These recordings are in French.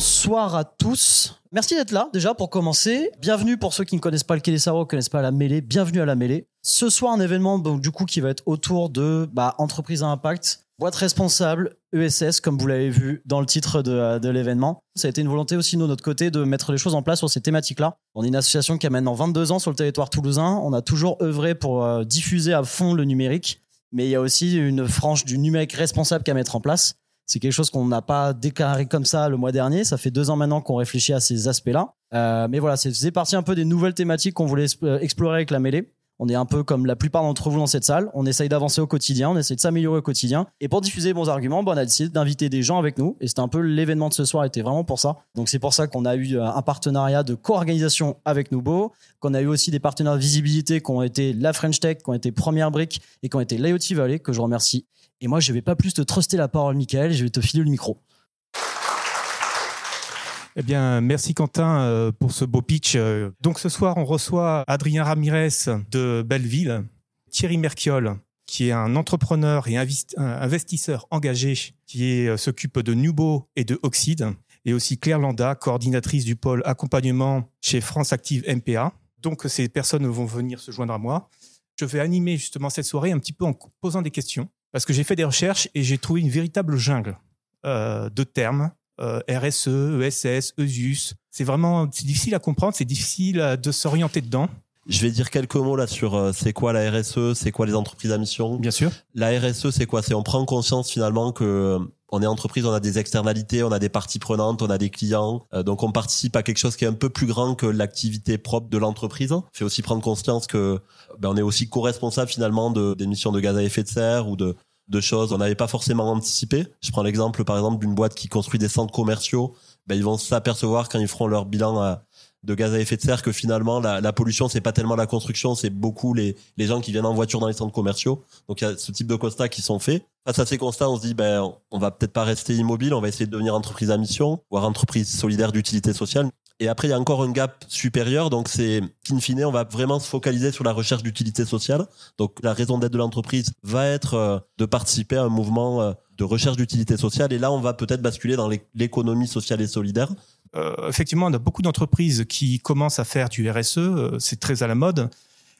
Bonsoir à tous. Merci d'être là déjà pour commencer. Bienvenue pour ceux qui ne connaissent pas le Savoirs, ne connaissent pas la mêlée. Bienvenue à la mêlée. Ce soir, un événement donc, du coup qui va être autour de bah, entreprise à impact, boîte responsable, ESS, comme vous l'avez vu dans le titre de, de l'événement. Ça a été une volonté aussi de notre côté de mettre les choses en place sur ces thématiques-là. On est une association qui a maintenant 22 ans sur le territoire toulousain. On a toujours œuvré pour euh, diffuser à fond le numérique, mais il y a aussi une frange du numérique responsable qu'à mettre en place. C'est quelque chose qu'on n'a pas déclaré comme ça le mois dernier. Ça fait deux ans maintenant qu'on réfléchit à ces aspects-là. Euh, mais voilà, c'est partie un peu des nouvelles thématiques qu'on voulait euh, explorer avec la mêlée. On est un peu comme la plupart d'entre vous dans cette salle. On essaye d'avancer au quotidien, on essaye de s'améliorer au quotidien. Et pour diffuser bons arguments, on a décidé d'inviter des gens avec nous. Et c'était un peu l'événement de ce soir, était vraiment pour ça. Donc c'est pour ça qu'on a eu euh, un partenariat de co-organisation avec Nubo, qu'on a eu aussi des partenaires de visibilité qui ont été la French Tech, qui ont été Première Brique et qui ont été l'IoT Valley, que je remercie. Et moi, je vais pas plus te truster la parole, Michael, je vais te filer le micro. Eh bien, merci Quentin euh, pour ce beau pitch. Donc ce soir, on reçoit Adrien Ramirez de Belleville, Thierry Merchiol, qui est un entrepreneur et investisseur engagé, qui euh, s'occupe de Nubo et de Oxide, et aussi Claire Landa, coordinatrice du pôle accompagnement chez France Active MPA. Donc ces personnes vont venir se joindre à moi. Je vais animer justement cette soirée un petit peu en posant des questions, parce que j'ai fait des recherches et j'ai trouvé une véritable jungle de termes euh, RSE, ESS, ESUS. C'est vraiment c'est difficile à comprendre, c'est difficile de s'orienter dedans. Je vais dire quelques mots là sur euh, c'est quoi la RSE, c'est quoi les entreprises à mission? Bien sûr. La RSE, c'est quoi? C'est on prend conscience finalement que euh, on est entreprise, on a des externalités, on a des parties prenantes, on a des clients. donc on participe à quelque chose qui est un peu plus grand que l'activité propre de l'entreprise. Fait aussi prendre conscience que ben, on est aussi co-responsable finalement de d'émissions de gaz à effet de serre ou de de choses on n'avait pas forcément anticipé. Je prends l'exemple par exemple d'une boîte qui construit des centres commerciaux. Ben, ils vont s'apercevoir quand ils feront leur bilan euh, de gaz à effet de serre que finalement la, la pollution c'est pas tellement la construction, c'est beaucoup les, les gens qui viennent en voiture dans les centres commerciaux. Donc il y a ce type de constats qui sont faits. Face à ces constats, on se dit ben on va peut-être pas rester immobile, on va essayer de devenir entreprise à mission, voire entreprise solidaire d'utilité sociale. Et après, il y a encore un gap supérieur. Donc, c'est qu'in fine, on va vraiment se focaliser sur la recherche d'utilité sociale. Donc, la raison d'être de l'entreprise va être euh, de participer à un mouvement euh, de recherche d'utilité sociale. Et là, on va peut-être basculer dans l'économie sociale et solidaire. Euh, effectivement, on a beaucoup d'entreprises qui commencent à faire du RSE. Euh, c'est très à la mode.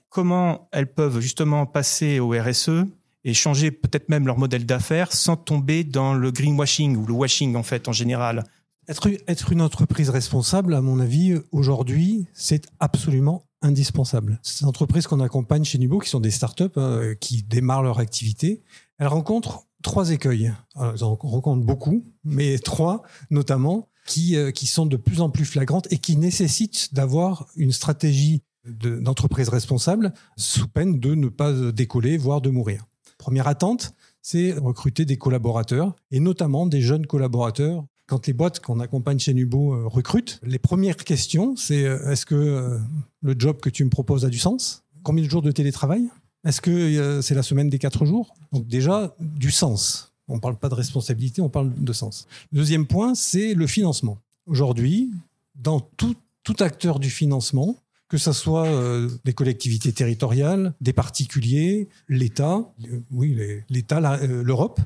Comment elles peuvent justement passer au RSE et changer peut-être même leur modèle d'affaires sans tomber dans le greenwashing ou le washing en fait en général? Être, être une entreprise responsable, à mon avis, aujourd'hui, c'est absolument indispensable. Ces entreprises qu'on accompagne chez Nubo, qui sont des startups hein, qui démarrent leur activité, elles rencontrent trois écueils. Alors, elles en rencontrent beaucoup, mais trois notamment, qui, euh, qui sont de plus en plus flagrantes et qui nécessitent d'avoir une stratégie d'entreprise responsable sous peine de ne pas décoller, voire de mourir. Première attente, c'est recruter des collaborateurs, et notamment des jeunes collaborateurs quand les boîtes qu'on accompagne chez Nubo euh, recrutent, les premières questions, c'est euh, est-ce que euh, le job que tu me proposes a du sens? Combien de jours de télétravail? Est-ce que c'est la semaine des quatre jours? Donc déjà, du sens. On ne parle pas de responsabilité, on parle de sens. deuxième point, c'est le financement. Aujourd'hui, dans tout, acteur du financement, que ce soit les collectivités territoriales, des particuliers, l'État, oui, l'État, l'Europe,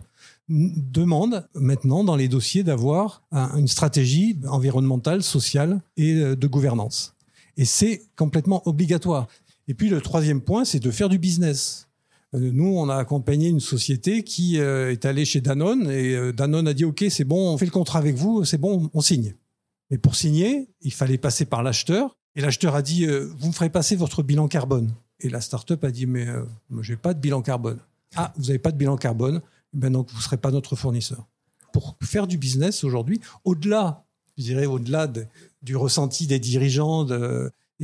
demande maintenant dans les dossiers d'avoir une stratégie environnementale, sociale et euh, de gouvernance. Et c'est complètement obligatoire. Et puis le troisième point, c'est de faire du business. Euh, nous, on a accompagné une société qui euh, est allée chez Danone et Danone a dit OK, c'est bon, on fait le contrat avec vous, c'est bon, on signe. Mais pour signer, il fallait passer par l'acheteur et l'acheteur a dit vous me ferez passer votre bilan carbone. Et la start-up a dit mais je n'ai pas de bilan carbone. Ah, vous n'avez pas de bilan carbone ben donc vous ne serez pas notre fournisseur. Pour faire du business aujourd'hui, au-delà, je dirais, au-delà du ressenti des dirigeants,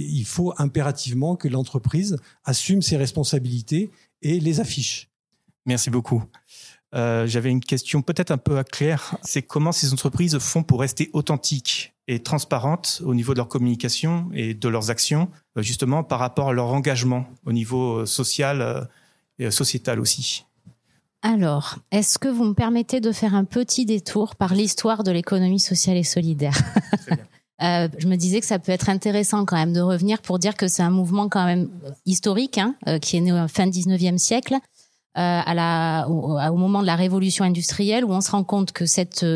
il faut impérativement que l'entreprise assume ses responsabilités et les affiche. Merci beaucoup. Euh, j'avais une question peut-être un peu à clair. C'est comment ces entreprises font pour rester authentiques et transparentes au niveau de leur communication et de leurs actions, euh, justement par rapport à leur engagement au niveau euh, social et sociétal aussi? Alors, est-ce que vous me permettez de faire un petit détour par l'histoire de l'économie sociale et solidaire? Euh, je me disais que ça peut être intéressant quand même de revenir pour dire que c'est un mouvement quand même historique, hein, euh, qui est né au fin 19e siècle, à la, au, moment de la révolution industrielle, où on se rend compte que cette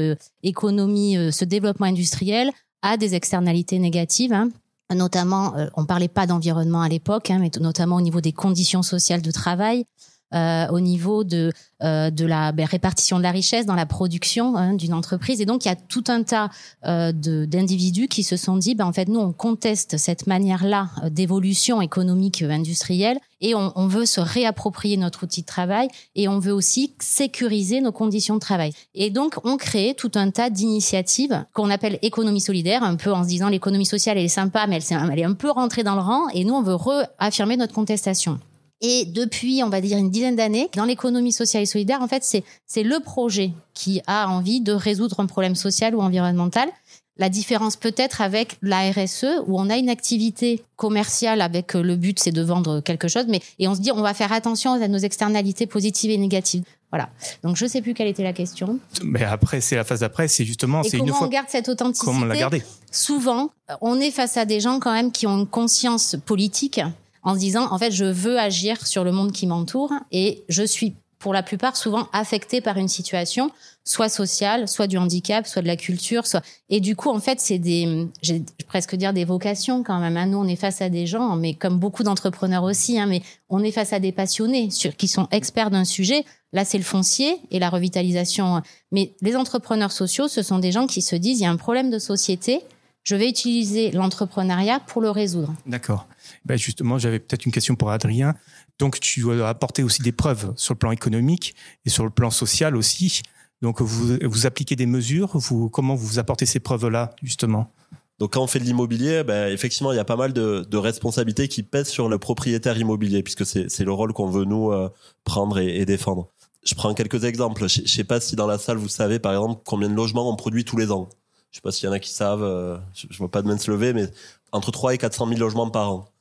économie, ce développement industriel a des externalités négatives. Hein notamment, on parlait pas d'environnement à l'époque, hein, mais notamment au niveau des conditions sociales de travail, euh, au niveau de euh, de la ben, répartition de la richesse dans la production hein, d'une entreprise. Et donc il y a tout un tas euh, d'individus qui se sont dit, ben en fait nous on conteste cette manière-là euh, d'évolution économique euh, industrielle et on, on, veut se réapproprier notre outil de travail et on veut aussi sécuriser nos conditions de travail. Et donc on crée tout un tas d'initiatives qu'on appelle économie solidaire, un peu en se disant l'économie sociale elle est sympa mais elle, elle est un peu rentrée dans le rang et nous on veut réaffirmer notre contestation. Et depuis, on va dire une dizaine d'années, dans l'économie sociale et solidaire, en fait, c'est c'est le projet qui a envie de résoudre un problème social ou environnemental. La différence peut-être avec la RSE où on a une activité commerciale avec euh, le but c'est de vendre quelque chose, mais et on se dit on va faire attention à nos externalités positives et négatives. Voilà. Donc je sais plus quelle était la question. Mais après c'est la phase d'après, c'est justement c'est une fois. Comment on garde cette authenticité Comment on l'a gardée Souvent, on est face à des gens quand même qui ont une conscience politique en se disant, en fait, je veux agir sur le monde qui m'entoure et je suis pour la plupart souvent affecté par une situation, soit sociale, soit du handicap, soit de la culture, soit et du coup en fait c'est des, j'ai presque dire des vocations quand même. Hein. Nous on est face à des gens, mais comme beaucoup d'entrepreneurs aussi, hein, mais on est face à des passionnés sur, qui sont experts d'un sujet. Là c'est le foncier et la revitalisation, mais les entrepreneurs sociaux ce sont des gens qui se disent il y a un problème de société, je vais utiliser l'entrepreneuriat pour le résoudre. D'accord. Ben justement, j'avais peut-être une question pour Adrien. Donc, tu dois apporter aussi des preuves sur le plan économique et sur le plan social aussi. Donc, vous, vous appliquez des mesures. Vous, comment vous apportez ces preuves-là, justement? Donc quand on fait de l'immobilier, ben, effectivement, il y a pas mal de, responsabilités qui pèsent sur le propriétaire immobilier, puisque c'est le rôle qu'on veut nous euh, prendre et, défendre. Je prends quelques exemples. Je, je sais pas si dans la salle vous savez, par exemple, combien de logements on produit tous les ans. Je sais pas s'il y en a qui savent. Euh, je, je vois pas de main se lever, mais entre 3 et 400 000 logements par an.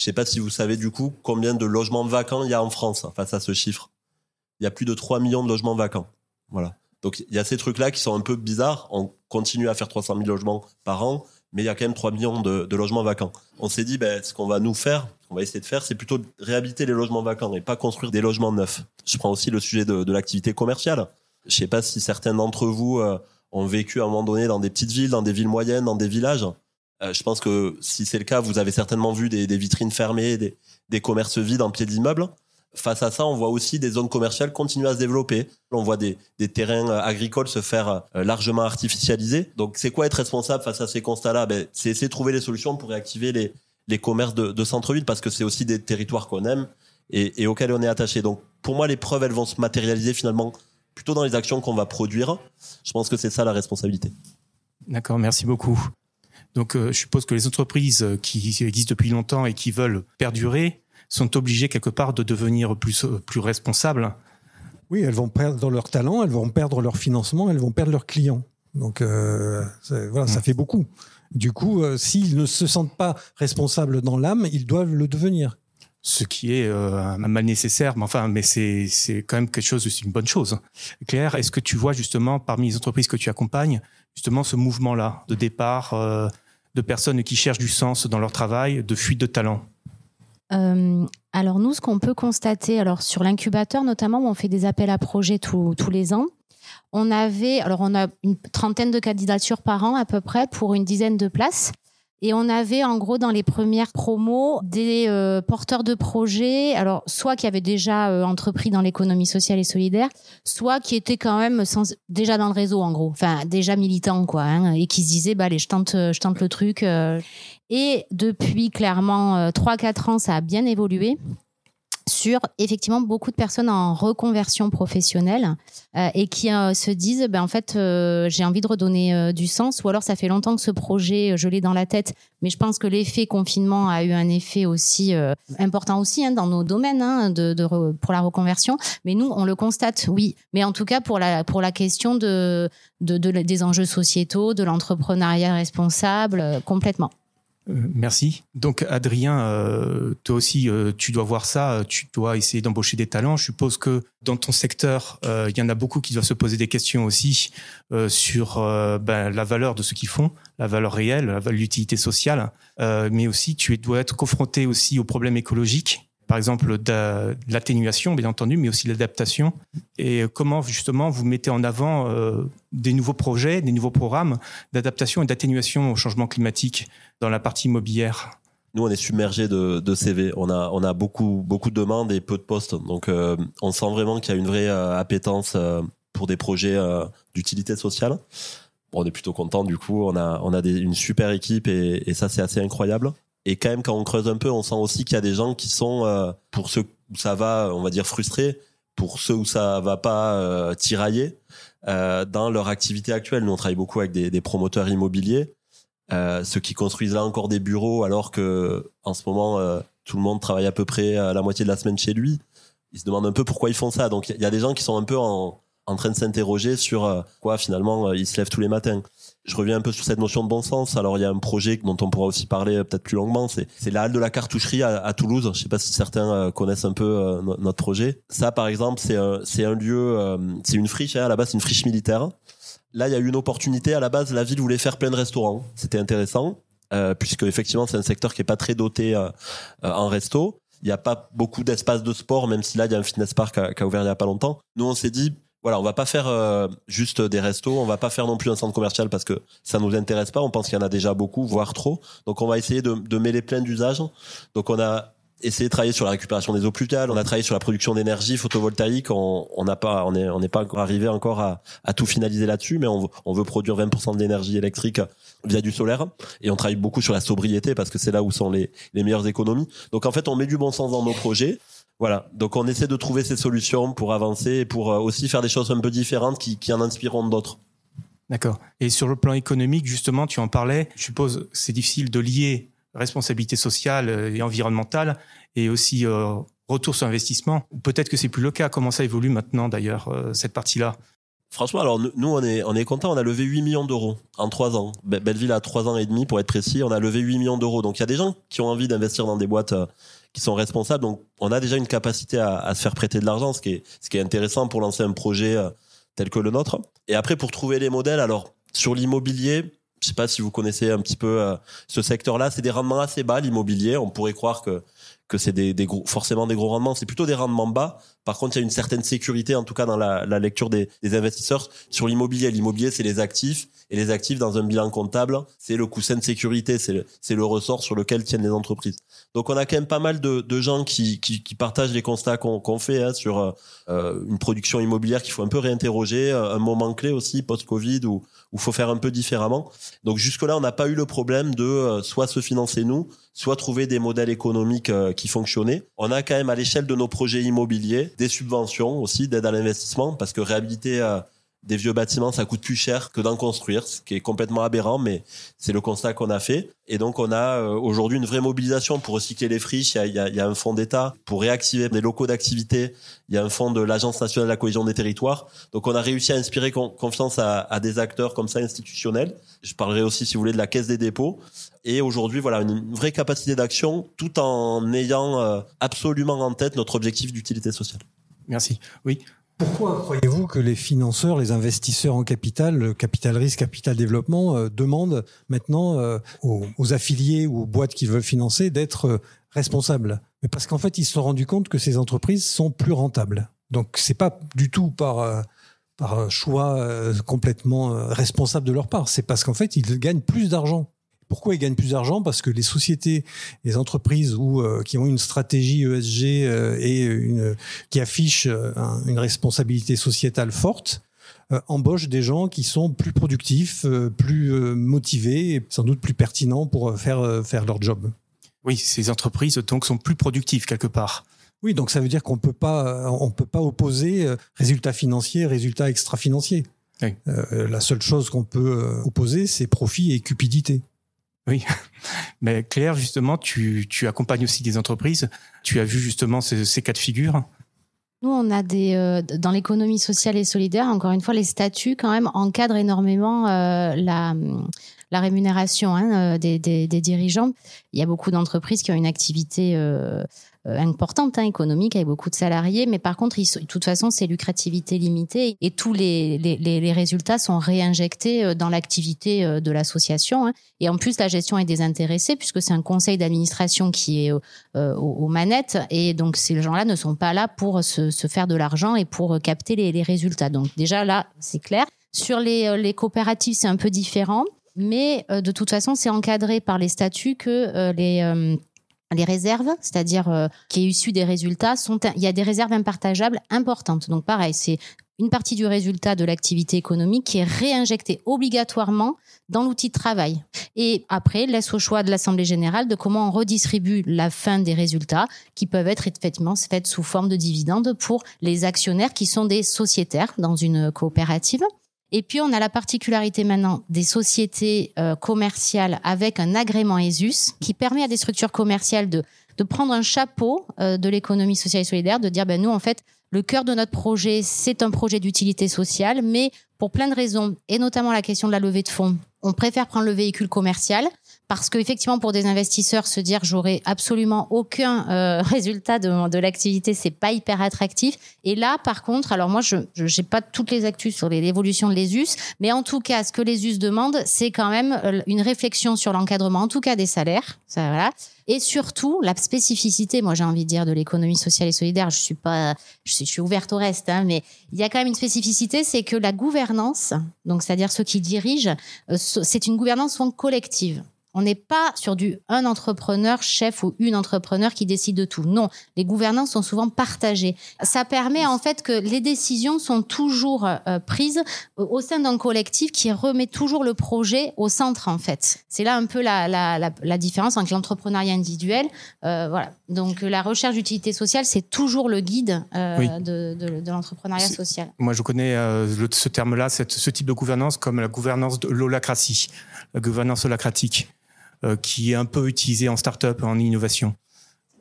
Je sais pas si vous savez du coup combien de logements vacants il y a en France hein, face à ce chiffre. Il y a plus de 3 millions de logements vacants. Voilà. Donc il y a ces trucs-là qui sont un peu bizarres. On continue à faire 300 000 logements par an, mais il y a quand même 3 millions de, logements vacants. On s'est dit, ben, ce qu'on va nous faire, ce qu'on va essayer de faire, c'est plutôt de réhabiliter les logements vacants et pas construire des logements neufs. Je prends aussi le sujet de, l'activité commerciale. Je sais pas si certains d'entre vous euh, ont vécu à un moment donné dans des petites villes, dans des villes moyennes, dans des villages. Euh, je pense que si c'est le cas, vous avez certainement vu des, vitrines fermées, des, commerces vides en pied d'immeuble. Face à ça, on voit aussi des zones commerciales continuer à se développer. On voit des, terrains euh, agricoles se faire euh, largement artificialiser. Donc, c'est quoi être responsable face à ces constats-là? Ben, C'est essayer de trouver les solutions pour réactiver les, commerces de, de centre-ville parce que c'est aussi des territoires qu'on aime et, et, auxquels on est attaché. Donc, pour moi, les preuves, elles vont se matérialiser finalement plutôt dans les actions qu'on va produire. Je pense que c'est ça la responsabilité. D'accord, merci beaucoup. Donc, euh, je suppose que les entreprises qui existent depuis longtemps et qui veulent perdurer sont obligées quelque part de devenir plus, plus responsables. Oui, elles vont perdre leur talent, elles vont perdre leur financement, elles vont perdre leurs clients. Donc, euh, voilà, ça fait beaucoup. Du coup, euh, s'ils ne se sentent pas responsables dans l'âme, ils doivent le devenir. Ce qui est euh, un mal nécessaire, mais enfin, mais c'est c'est quand même quelque chose, c'est une bonne chose. Claire, est-ce que tu vois justement parmi les entreprises que tu accompagnes justement ce mouvement-là de départ euh, de personnes qui cherchent du sens dans leur travail, de fuite de talent euh, alors nous, ce qu'on peut constater, alors sur l'incubateur notamment, où on fait des appels à projets tous, tous les ans, on avait, alors on a une trentaine de candidatures par an à peu près pour une dizaine de places. Et on avait en gros dans les premières promos des euh, porteurs de projets, alors soit qui avaient déjà euh, entrepris dans l'économie sociale et solidaire, soit qui étaient quand même sans, déjà dans le réseau en gros, enfin déjà militants quoi, hein, et qui se disaient bah allez je tente, je tente le truc. Euh. Et depuis clairement 3-4 ans, ça a bien évolué sur effectivement beaucoup de personnes en reconversion professionnelle euh, et qui euh, se disent ben en fait euh, j'ai envie de redonner du sens ou alors ça fait longtemps que ce projet je l'ai dans la tête. Mais je pense que l'effet confinement a eu un effet aussi important aussi hein, dans nos domaines hein, de, pour la reconversion. Mais nous on le constate oui. Mais en tout cas pour la pour la question de, de, de des enjeux sociétaux de l'entrepreneuriat responsable complètement merci. Donc Adrien, euh, toi aussi, euh, tu dois voir ça, tu dois essayer d'embaucher des talents. Je suppose que dans ton secteur, euh, il y en a beaucoup qui doivent se poser des questions aussi euh, sur euh, ben, la valeur de ce qu'ils font, la valeur réelle, l'utilité sociale, mais aussi tu dois être confronté aussi aux problèmes écologiques par exemple de l'atténuation, bien entendu, mais aussi l'adaptation. Et comment justement vous mettez en avant euh, des nouveaux projets, des nouveaux programmes d'adaptation et d'atténuation au changement climatique dans la partie immobilière? Nous, on est submergé de, CV. On a, on a beaucoup, beaucoup de demandes et peu de postes. Donc, euh, on sent vraiment qu'il y a une vraie euh, appétence euh, pour des projets d'utilité sociale. Bon, on est plutôt content. Du coup, on a, on a une super équipe et ça, c'est assez incroyable. Et quand même, quand on creuse un peu, on sent aussi qu'il y a des gens qui sont, pour ceux où ça va, on va dire frustrés, pour ceux où ça va pas tirailler dans leur activité actuelle. Nous, on travaille beaucoup avec des, des promoteurs immobiliers euh, ceux qui construisent là encore des bureaux alors que en ce moment euh, tout le monde travaille à peu près la moitié de la semaine chez lui. Ils se demandent un peu pourquoi ils font ça. Donc il y a des gens qui sont un peu en, en train de s'interroger sur euh, quoi finalement ils se lèvent tous les matins. Je reviens un peu sur cette notion de bon sens. Alors il y a un projet dont on pourra aussi parler peut-être plus longuement. C'est la halle de la cartoucherie à, à Toulouse. Je sais pas si certains connaissent un peu notre projet. Ça par exemple c'est un, un lieu, c'est une friche. Hein, à la base c'est une friche militaire. Là, il y a eu une opportunité. À la base, la ville voulait faire plein de restaurants. C'était intéressant, euh, puisque effectivement, c'est un secteur qui est pas très doté euh, euh, en resto. Il n'y a pas beaucoup d'espace de sport, même si là, il y a un fitness park qui a, ouvert il y a pas longtemps. Nous, on s'est dit, voilà, on va pas faire euh, juste des restos, on va pas faire non plus un centre commercial parce que ça nous intéresse pas. On pense qu'il y en a déjà beaucoup, voire trop. Donc, on va essayer de, de mêler plein d'usages. Donc, on a essayer de travailler sur la récupération des eaux pluviales, on a travaillé sur la production d'énergie photovoltaïque, on n'a pas, on est, on n'est pas encore arrivé encore à, à tout finaliser là-dessus, mais on, on veut produire 20% de l'énergie électrique via du solaire et on travaille beaucoup sur la sobriété parce que c'est là où sont les, les meilleures économies. Donc en fait, on met du bon sens dans nos projets. Voilà, donc on essaie de trouver ces solutions pour avancer et pour euh, aussi faire des choses un peu différentes qui, qui en inspireront d'autres. D'accord. Et sur le plan économique, justement, tu en parlais. Je suppose c'est difficile de lier responsabilité sociale et environnementale et aussi euh, retour sur investissement. Peut-être que c'est plus le cas. Comment ça évolue maintenant d'ailleurs euh, cette partie-là? Franchement, alors nous on est on est content. On a levé 8 millions d'euros en 3 ans. Belleville a 3 ans et demi pour être précis. On a levé 8 millions d'euros. Donc il y a des gens qui ont envie d'investir dans des boîtes euh, qui sont responsables. Donc on a déjà une capacité à, se faire prêter de l'argent, ce qui est ce qui est intéressant pour lancer un projet tel que le nôtre. Et après pour trouver les modèles, alors sur l'immobilier, je sais pas si vous connaissez un petit peu euh, ce secteur-là, c'est des rendements assez bas l'immobilier. On pourrait croire que que c'est des, des gros, forcément des gros rendements. C'est plutôt des rendements bas. Par contre, il y a une certaine sécurité, en tout cas dans la, la lecture des, des, investisseurs sur l'immobilier. L'immobilier, c'est les actifs, et les actifs dans un bilan comptable, c'est le coussin de sécurité, c'est le, c'est le ressort sur lequel tiennent les entreprises. Donc, on a quand même pas mal de, de gens qui, qui, qui partagent les constats qu'on, qu'on fait hein, sur euh, une production immobilière qu'il faut un peu réinterroger, un moment clé aussi post-Covid où où faut faire un peu différemment. Donc jusque-là, on n'a pas eu le problème de euh, soit se financer nous, soit trouver des modèles économiques euh, qui. On a quand même à l'échelle de nos projets immobiliers des subventions aussi d'aide à l'investissement parce que réhabiliter euh, des vieux bâtiments, ça coûte plus cher que d'en construire, ce qui est complètement aberrant, mais c'est le constat qu'on a fait. Et donc, on a euh, aujourd'hui une vraie mobilisation pour recycler les friches. Il y a, il y a, un fonds d'État pour réactiver des locaux d'activité. Il y a un fonds de l'Agence nationale de la cohésion des territoires. Donc, on a réussi à inspirer confiance à, à, des acteurs comme ça institutionnels. Je parlerai aussi, si vous voulez, de la Caisse des dépôts. Et aujourd'hui, voilà, une vraie capacité d'action, tout en ayant euh, absolument en tête notre objectif d'utilité sociale. Merci. Oui, pourquoi croyez-vous que les financeurs, les investisseurs en capital, capital risque, capital développement, euh, demandent maintenant euh, aux, affiliés ou aux boîtes qu'ils veulent financer d'être euh, responsables? Mais parce qu'en fait, ils se sont rendus compte que ces entreprises sont plus rentables. Donc, c'est pas du tout par par choix complètement responsable de leur part. C'est parce qu'en fait, ils gagnent plus d'argent. Pourquoi ils gagnent plus d'argent? Parce que les sociétés, les entreprises euh, qui ont une stratégie ESG euh, et une qui affichent euh, une responsabilité sociétale forte embauchent des gens qui sont plus productifs, plus motivés et sans doute plus pertinents pour faire faire leur job. Oui, ces entreprises donc sont plus productives quelque part. Oui, donc ça veut dire qu'on peut pas on peut pas opposer résultats financiers, résultats extra-financiers. Oui. la seule chose qu'on peut opposer, c'est profit et cupidité. Oui, mais Claire, justement, tu, tu, accompagnes aussi des entreprises. Tu as vu justement ces, cas de figure? Nous, on a des euh, dans l'économie sociale et solidaire. Encore une fois, les statuts quand même encadrent énormément euh, la la rémunération hein, euh, des, des, des, dirigeants. Il y a beaucoup d'entreprises qui ont une activité euh, importante, hein, économique, avec beaucoup de salariés, mais par contre, de toute façon, c'est lucrativité limitée et tous les, les, les résultats sont réinjectés euh, dans l'activité euh, de l'association. Hein. Et en plus, la gestion est désintéressée puisque c'est un conseil d'administration qui est aux, manettes et donc ces gens-là ne sont pas là pour se, se faire de l'argent et pour capter les, les résultats. Donc déjà là, c'est clair. Sur les, les coopératives, c'est un peu différent mais de toute façon, c'est encadré par les statuts que les les réserves, c'est-à-dire euh, qui est issu des résultats, sont il y a des réserves impartageables importantes. Donc pareil, c'est une partie du résultat de l'activité économique qui est réinjectée obligatoirement dans l'outil de travail. Et après, laisse au choix de l'Assemblée générale de comment on redistribue la fin des résultats qui peuvent être effectivement faites sous forme de dividendes pour les actionnaires qui sont des sociétaires dans une coopérative. Et puis, on a la particularité maintenant des sociétés euh, commerciales avec un agrément ESUS qui permet à des structures commerciales de, de prendre un chapeau euh, de l'économie sociale et solidaire, de dire, ben, nous, en fait, le cœur de notre projet, c'est un projet d'utilité sociale, mais pour plein de raisons, et notamment la question de la levée de fonds, on préfère prendre le véhicule commercial parce qu'effectivement pour des investisseurs se dire j'aurai absolument aucun euh, résultat de, de l'activité c'est pas hyper attractif. Et là par contre alors moi je n'ai pas toutes les actus sur l'évolution de l'ESUS mais en tout cas ce que l'ESUS demande c'est quand même euh, une réflexion sur l'encadrement en tout cas des salaires. Ça voilà. Et surtout la spécificité moi j'ai envie de dire de l'économie sociale et solidaire. Je suis pas je suis, ouverte au reste hein, mais il y a quand même une spécificité c'est que la gouvernance donc c'est-à-dire ceux qui dirigent euh, c'est une gouvernance collective on n'est pas sur du un entrepreneur chef ou une entrepreneur qui décide de tout. Non, les gouvernances sont souvent partagées. Ça permet en fait que les décisions sont toujours euh, prises au sein d'un collectif qui remet toujours le projet au centre en fait. C'est là un peu la, la, la, différence entre l'entrepreneuriat individuel. Euh, voilà. Donc la recherche d'utilité sociale, c'est toujours le guide euh, de, de, de l'entrepreneuriat social. Moi, je connais ce terme-là, ce type de gouvernance comme la gouvernance de l'holacratie, la gouvernance holacratique. Euh, qui est un peu utilisé en start-up, en innovation.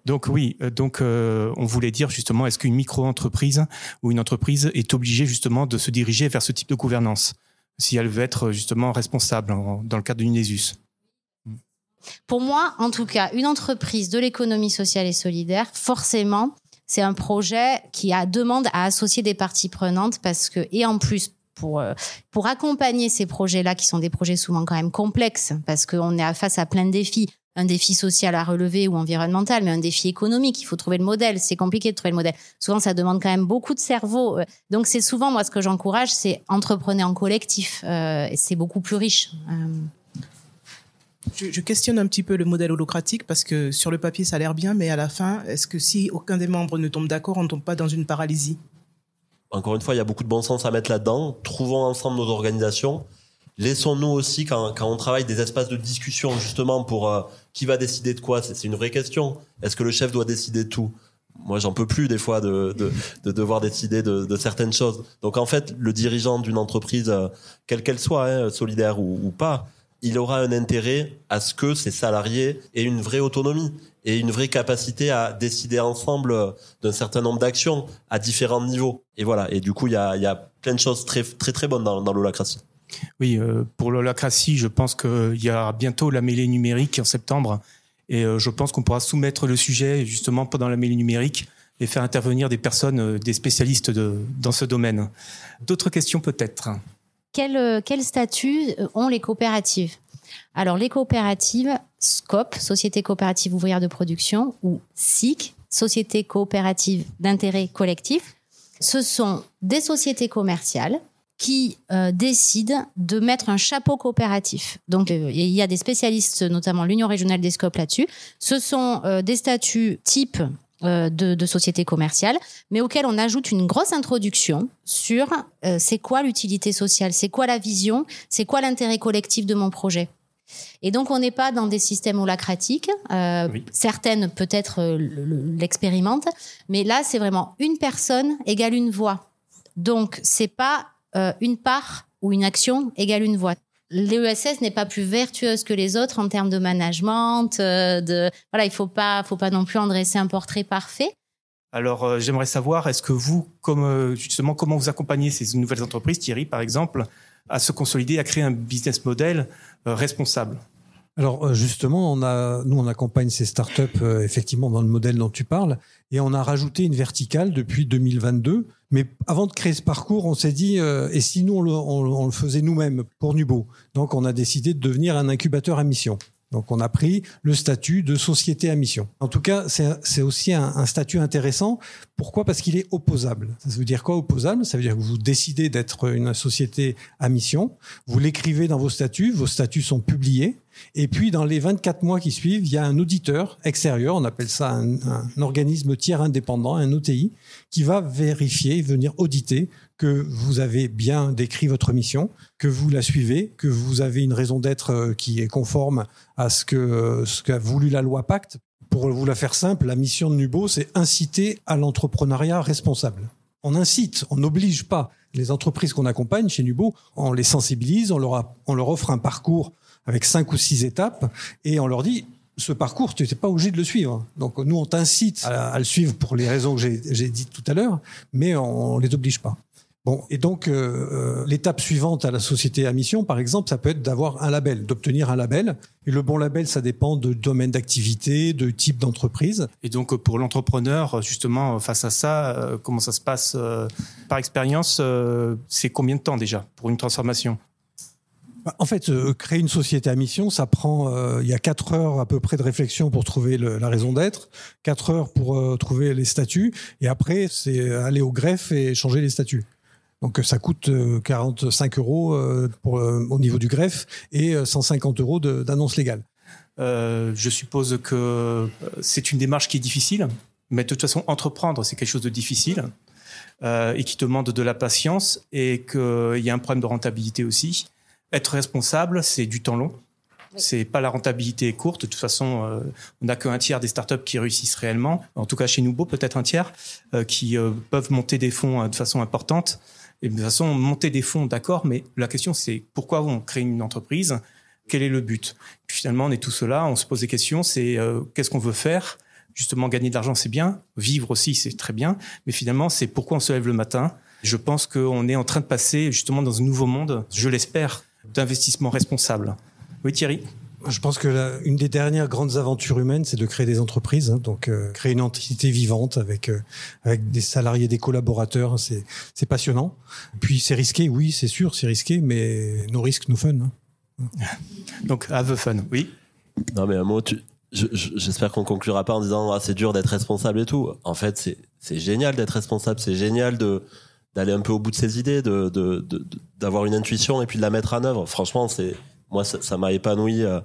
Donc oui, euh, donc euh, on voulait dire justement, est-ce qu'une micro-entreprise ou une entreprise est obligée justement de se diriger vers ce type de gouvernance, si elle veut être justement responsable dans le cadre d'une ESUS Pour moi, en tout cas, une entreprise de l'économie sociale et solidaire, forcément, c'est un projet qui a demande à associer des parties prenantes parce que, et en plus, pour, euh, pour accompagner ces projets-là, qui sont des projets souvent quand même complexes, parce qu'on est face à plein de défis. Un défi social à relever ou environnemental, mais un défi économique. Il faut trouver le modèle. C'est compliqué de trouver le modèle. Souvent, ça demande quand même beaucoup de cerveau. Euh, donc, c'est souvent, moi, ce que j'encourage, c'est entreprenez en collectif. Euh, c'est beaucoup plus riche. Je, je, questionne un petit peu le modèle holocratique parce que sur le papier, ça a l'air bien, mais à la fin, est-ce que si aucun des membres ne tombe d'accord, on ne tombe pas dans une paralysie? Encore une fois, il y a beaucoup de bon sens à mettre là-dedans. Trouvons ensemble nos organisations. Laissons-nous aussi, quand, quand, on travaille, des espaces de discussion justement pour euh, qui va décider de quoi. C'est une vraie question. Est-ce que le chef doit décider de tout? Moi, j'en peux plus des fois de, de, de devoir décider de, de, certaines choses. Donc en fait, le dirigeant d'une entreprise, euh, quelle qu'elle soit, hein, solidaire ou, ou pas, il aura un intérêt à ce que ses salariés aient une vraie autonomie et une vraie capacité à décider ensemble d'un certain nombre d'actions à différents niveaux. Et voilà. Et du coup, il y a, y a plein de choses très très très bonnes dans, dans l'holacratie. Oui, euh, pour l'holacratie, je pense qu'il y a bientôt la mêlée numérique en septembre. Et euh, je pense qu'on pourra soumettre le sujet justement pendant la mêlée numérique et faire intervenir des personnes, euh, des spécialistes de, dans ce domaine. D'autres questions peut-être? Quel, quel statut ont les coopératives? Alors, les coopératives, SCOP, Société coopérative ouvrière de production, ou SIC, Société coopérative d'intérêt collectif, ce sont des sociétés commerciales qui euh, décident de mettre un chapeau coopératif. Donc, euh, il y a des spécialistes, notamment l'Union régionale des SCOP là-dessus. Ce sont euh, des statuts type de, de société commerciale, mais auxquels on ajoute une grosse introduction sur c'est quoi l'utilité sociale, c'est quoi la vision, c'est quoi l'intérêt collectif de mon projet. Et donc, on n'est pas dans des systèmes holacratiques. Euh, certaines, peut-être, euh, l'expérimentent. Mais là, c'est vraiment une personne égale une voix. Donc, c'est pas euh, une part ou une action égale une voix. L'ESS n'est pas plus vertueuse que les autres en termes de management. de voilà, il faut pas, faut pas non plus en dresser un portrait parfait. Alors, j'aimerais savoir, est-ce que vous, comme justement, comment vous accompagnez ces nouvelles entreprises, Thierry, par exemple, à se consolider, à créer un business model responsable Alors euh, justement, on a, nous on accompagne ces startups euh, effectivement dans le modèle dont tu parles, et on a rajouté une verticale depuis 2022. Mais avant de créer ce parcours, on s'est dit euh, et si nous on le, on le faisait nous-mêmes pour Nubo? Donc on a décidé de devenir un incubateur à mission. Donc on a pris le statut de société à mission. En tout cas, c'est aussi un, un statut intéressant. Pourquoi? Parce qu'il est opposable. Ça veut dire quoi opposable? Ça veut dire que vous décidez d'être une société à mission, vous l'écrivez dans vos statuts, vos statuts sont publiés, et puis dans les 24 mois qui suivent, il y a un auditeur extérieur, on appelle ça un, un organisme tiers indépendant, un OTI, qui va vérifier, venir auditer que vous avez bien décrit votre mission, que vous la suivez, que vous avez une raison d'être euh, qui est conforme à ce que ce qu'a voulu la loi Pacte. Pour vous la faire simple, la mission de Nubo, c'est inciter à l'entrepreneuriat responsable. On incite, on n'oblige pas les entreprises qu'on accompagne chez Nubo, on les sensibilise, on leur, offre un parcours avec cinq ou six étapes et on leur dit ce parcours, tu n'es pas obligé de le suivre. Donc nous, on t'incite à, à le suivre pour les raisons que j'ai dites tout à l'heure, mais on ne les oblige pas. Bon, et donc euh, euh, l'étape suivante à la société à mission, par exemple, ça peut être d'avoir un label, d'obtenir un label. Et le bon label, ça dépend de domaine d'activité, de type d'entreprise. Et donc pour l'entrepreneur, justement, face à ça, euh, comment ça se passe par expérience C'est combien de temps déjà pour une transformation? Bah, En fait, euh, créer une société à mission, ça prend, euh, il y a quatre heures à peu près de réflexion pour trouver le- la raison d'être, quatre heures pour euh, trouver les statuts, et après, c'est aller au greffe et changer les statuts. Donc euh, ça coûte euh, 45 euros euh, pour, euh, au niveau du greffe et euh, 150 euros d'annonce légale. Euh, Je suppose que euh, c'est une démarche qui est difficile, mais de toute façon, entreprendre, c'est quelque chose de difficile euh, et qui demande de la patience et qu'il y a un problème de rentabilité aussi. Être responsable, c'est du temps long. C'est pas la rentabilité courte. De toute façon, euh, on n'a qu'un tiers des startups qui réussissent réellement. En tout cas, chez Nubo, peut-être un tiers euh, qui euh, peuvent monter des fonds euh, de façon importante. Et de toute façon, monter des fonds, d'accord, mais la question c'est pourquoi on crée une entreprise? Quel est le but? Puis finalement, on est tous là, on se pose des questions. C'est euh, qu'est-ce qu'on veut faire? Justement, gagner de l'argent, c'est bien. Vivre aussi, c'est très bien. Mais finalement, c'est pourquoi on se lève le matin? Je pense qu'on est en train de passer justement dans un nouveau monde, je l'espère, d'investissement responsable. Oui, Thierry? Je pense que la- une des dernières grandes aventures humaines, c'est de créer des entreprises. hein. donc, euh, créer une entité vivante avec euh, avec des salariés, des collaborateurs, c'est c'est passionnant. Puis c'est risqué, oui, c'est sûr, c'est risqué, mais nos risques nous fun. hein. Donc, have fun, oui. Non, mais un mot, tu- je- je- j'espère qu'on conclura pas en disant ah, c'est dur d'être responsable et tout. En fait, c'est c'est génial d'être responsable, c'est génial de d'aller un peu au bout de ses idées, de de- de- de- d'avoir une intuition et puis de la mettre en œuvre. Franchement, c'est moi ça m'a épanoui euh,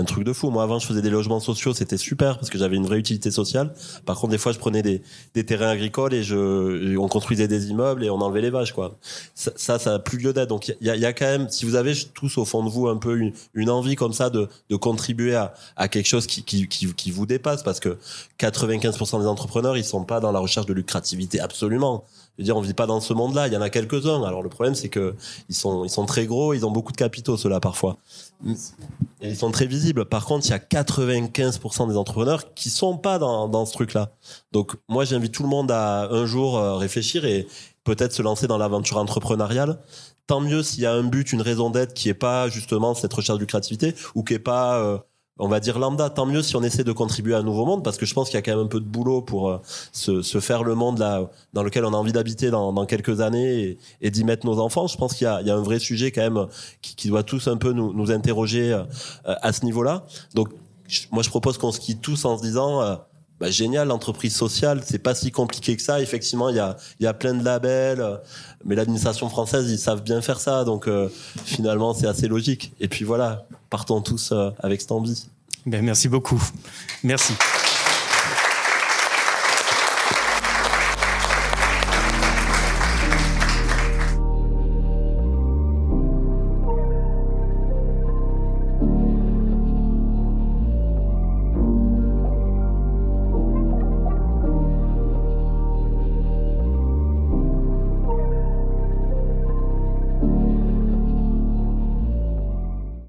un truc de fou. Moi avant je faisais des logements sociaux, c'était super parce que j'avais une vraie utilité sociale. Par contre des fois je prenais des, des terrains agricoles et je on construisait des immeubles et on enlevait les vaches quoi. Ça ça, ça a plus lieu d'être. Donc il y a, quand même si vous avez tous au fond de vous un peu une, envie comme ça de, de contribuer à, à quelque chose qui, qui, qui, vous dépasse parce que 95% des entrepreneurs ils sont pas dans la recherche de lucrativité absolument. Je veux dire, on vit pas dans ce monde-là. Il y en a quelques-uns. Alors le problème, c'est que ils sont, ils sont très gros, ils ont beaucoup de capitaux, ceux-là parfois. Ils sont très visibles. Par contre, il y a 95% des entrepreneurs qui sont pas dans, dans ce truc-là. Donc moi, j'invite tout le monde à un jour euh, réfléchir et peut-être se lancer dans l'aventure entrepreneuriale. Tant mieux s'il y a un but, une raison d'être qui est pas justement cette recherche de lucrativité ou qui est pas euh, on va dire lambda, tant mieux si on essaie de contribuer à un nouveau monde, parce que je pense qu'il y a quand même un peu de boulot pour euh, se, se faire le monde là dans lequel on a envie d'habiter dans, dans quelques années et, d'y mettre nos enfants. Je pense qu'il y y a un vrai sujet quand même qui, qui doit tous un peu nous, nous interroger euh, à ce niveau-là. Donc moi je propose qu'on se quitte tous en se disant euh, bah, génial, l'entreprise sociale, c'est pas si compliqué que ça. Effectivement, il y a, y a plein de labels, euh, mais l'administration française, ils savent bien faire ça. Donc, euh, finalement, c'est assez logique. Et puis voilà, partons tous euh, avec envie. Ben, merci beaucoup. Merci.